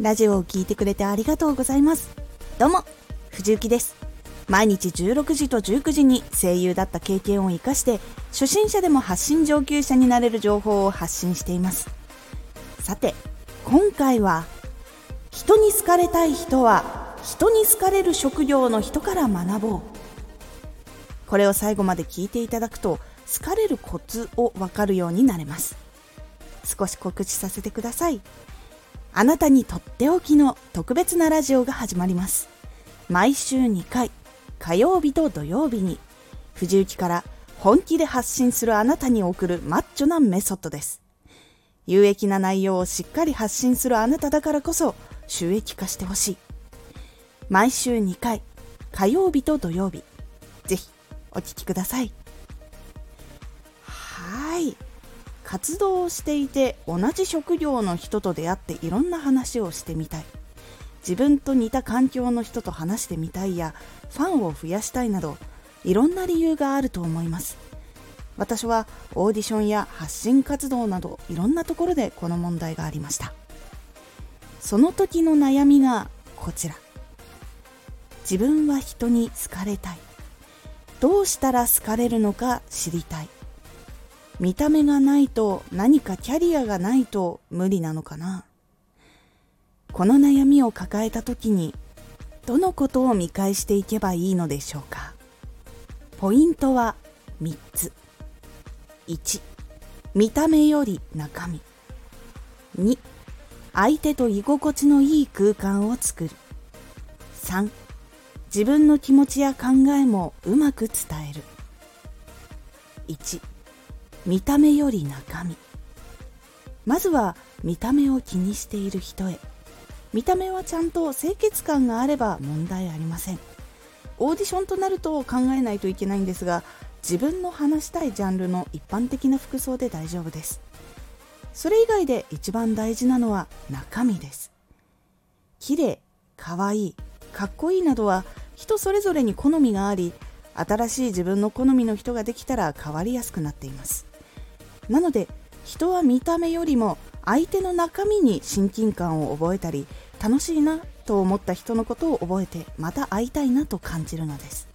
ラジオを聴いてくれてありがとうございます。どうも藤幸です。毎日16時と19時に声優だった経験を生かして初心者でも発信上級者になれる情報を発信しています。さて今回は人に好かれたい人は人に好かれる職業の人から学ぼう。これを最後まで聞いていただくと好かれるコツをわかるようになれます。少し告知させてください。あなたにとっておきの特別なラジオが始まります。毎週2回火曜日と土曜日に藤雪から本気で発信するあなたに送るマッチョなメソッドです。有益な内容をしっかり発信するあなただからこそ収益化してほしい。毎週2回火曜日と土曜日ぜひお聞きください。はい。活動をしていて同じ職業の人と出会っていろんな話をしてみたい。自分と似た環境の人と話してみたいやファンを増やしたいなどいろんな理由があると思います。私はオーディションや発信活動などいろんなところでこの問題がありました。その時の悩みがこちら。自分は人に好かれたい。どうしたら好かれるのか知りたい。見た目がないと何かキャリアがないと無理なのかな。この悩みを抱えた時にどのことを見返していけばいいのでしょうか。ポイントは3つ。1見た目より中身。2相手と居心地のいい空間を作る。3自分の気持ちや考えもうまく伝える。1見た目より中身。まずは見た目を気にしている人へ。見た目はちゃんと清潔感があれば問題ありません。オーディションとなると考えないといけないんですが自分の話したいジャンルの一般的な服装で大丈夫です。それ以外で一番大事なのは中身です。綺麗可愛いかっこいいなどは人それぞれに好みがあり新しい自分の好みの人ができたら変わりやすくなっています。なので人は見た目よりも相手の中身に親近感を覚えたり楽しいなと思った人のことを覚えてまた会いたいなと感じるのです。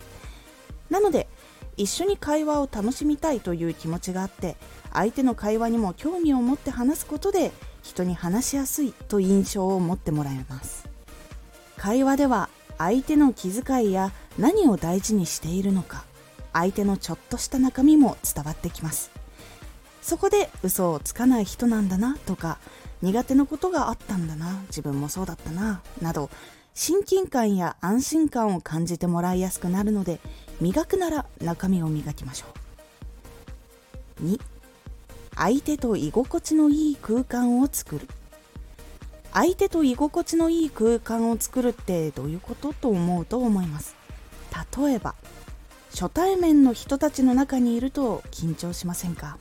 なので一緒に会話を楽しみたいという気持ちがあって相手の会話にも興味を持って話すことで人に話しやすいと印象を持ってもらえます。会話では相手の気遣いや何を大事にしているのか相手のちょっとした中身も伝わってきます。そこで嘘をつかない人なんだなとか苦手なことがあったんだな自分もそうだったななど親近感や安心感を感じてもらいやすくなるので磨くなら中身を磨きましょう。2相手と居心地のいい空間を作る。相手と居心地のいい空間を作るってどういうことと思うと思います。例えば初対面の人たちの中にいると緊張しませんか？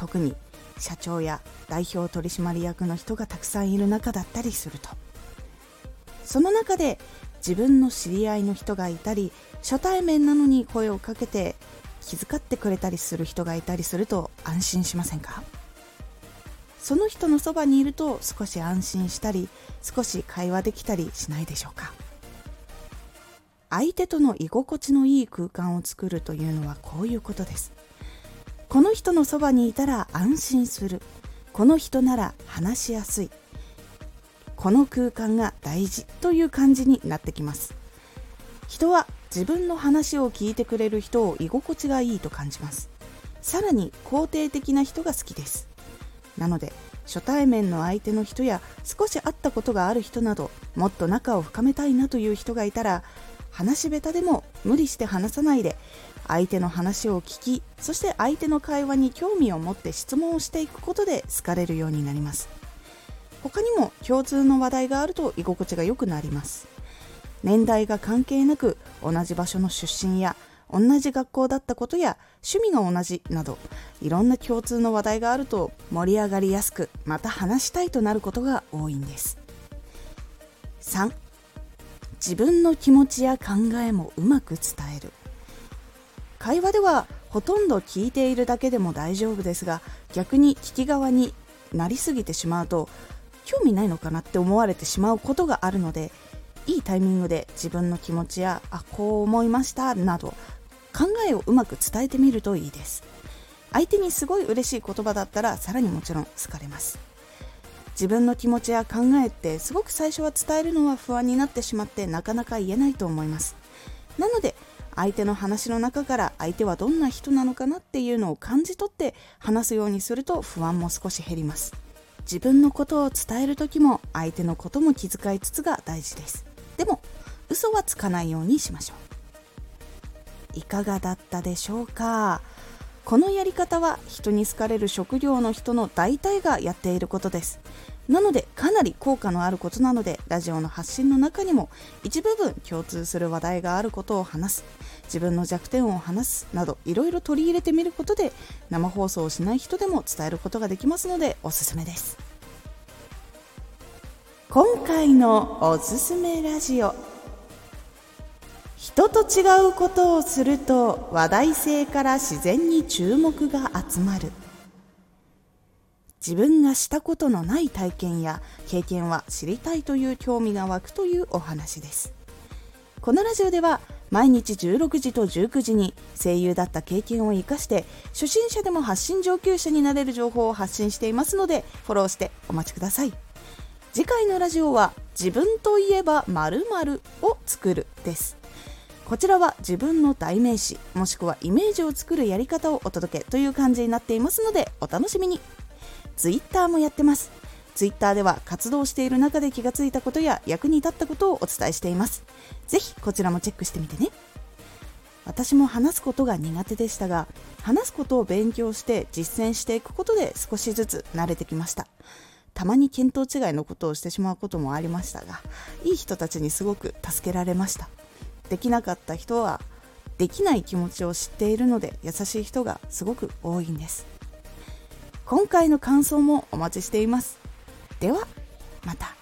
特に社長や代表取締役の人がたくさんいる中だったりすると。その中で自分の知り合いの人がいたり初対面なのに声をかけて気遣ってくれたりする人がいたりすると安心しませんか？その人のそばにいると少し安心したり少し会話できたりしないでしょうか？相手との居心地のいい空間を作るというのはこういうことです。この人のそばにいたら安心する。この人なら話しやすい。この空間が大事という感じになってきます。人は自分の話を聞いてくれる人を居心地がいいと感じます。さらに肯定的な人が好きです。なので初対面の相手の人や少し会ったことがある人などもっと仲を深めたいなという人がいたら話し下手でも無理して話さないで相手の話を聞きそして相手の会話に興味を持って質問をしていくことで好かれるようになります。他にも共通の話題があると居心地が良くなります。年代が関係なく同じ場所の出身や同じ学校だったことや趣味が同じなどいろんな共通の話題があると盛り上がりやすくまた話したいとなることが多いんです。3自分の気持ちや考えもうまく伝える。会話ではほとんど聞いているだけでも大丈夫ですが逆に聞き側になりすぎてしまうと興味ないのかなって思われてしまうことがあるのでいいタイミングで自分の気持ちやあこう思いましたなど考えをうまく伝えてみるといいです。相手にすごい嬉しい言葉だったらさらにもちろん好かれます。自分の気持ちや考えってすごく最初は伝えるのは不安になってしまってなかなか言えないと思います。なので相手の話の中から相手はどんな人なのかなっていうのを感じ取って話すようにすると不安も少し減ります。自分のことを伝える時も相手のことも気遣いつつが大事です。でも嘘はつかないようにしましょう。いかがだったでしょうか？このやり方は人に好かれる職業の人の大体がやっていることです。なのでかなり効果のあることなのでラジオの発信の中にも一部分共通する話題があることを話す。自分の弱点を話すなどいろいろ取り入れてみることで生放送をしない人でも伝えることができますのでおすすめです。今回のおすすめラジオ。人と違うことをすると話題性から自然に注目が集まる。自分がしたことのない体験や経験は知りたいという興味が湧くというお話です。このラジオでは毎日16時と19時に声優だった経験を生かして初心者でも発信上級者になれる情報を発信していますのでフォローしてお待ちください。次回のラジオは自分といえば〇〇を作るです。こちらは自分の代名詞もしくはイメージを作るやり方をお届けという感じになっていますのでお楽しみに。Twitter もやってます。Twitter では活動している中で気がついたことや役に立ったことをお伝えしています。ぜひこちらもチェックしてみてね。私も話すことが苦手でしたが話すことを勉強して実践していくことで少しずつ慣れてきました。たまに見当違いのことをしてしまうこともありましたがいい人たちにすごく助けられました。できなかった人はできない気持ちを知っているので優しい人がすごく多いんです。今回の感想もお待ちしています。ではまた。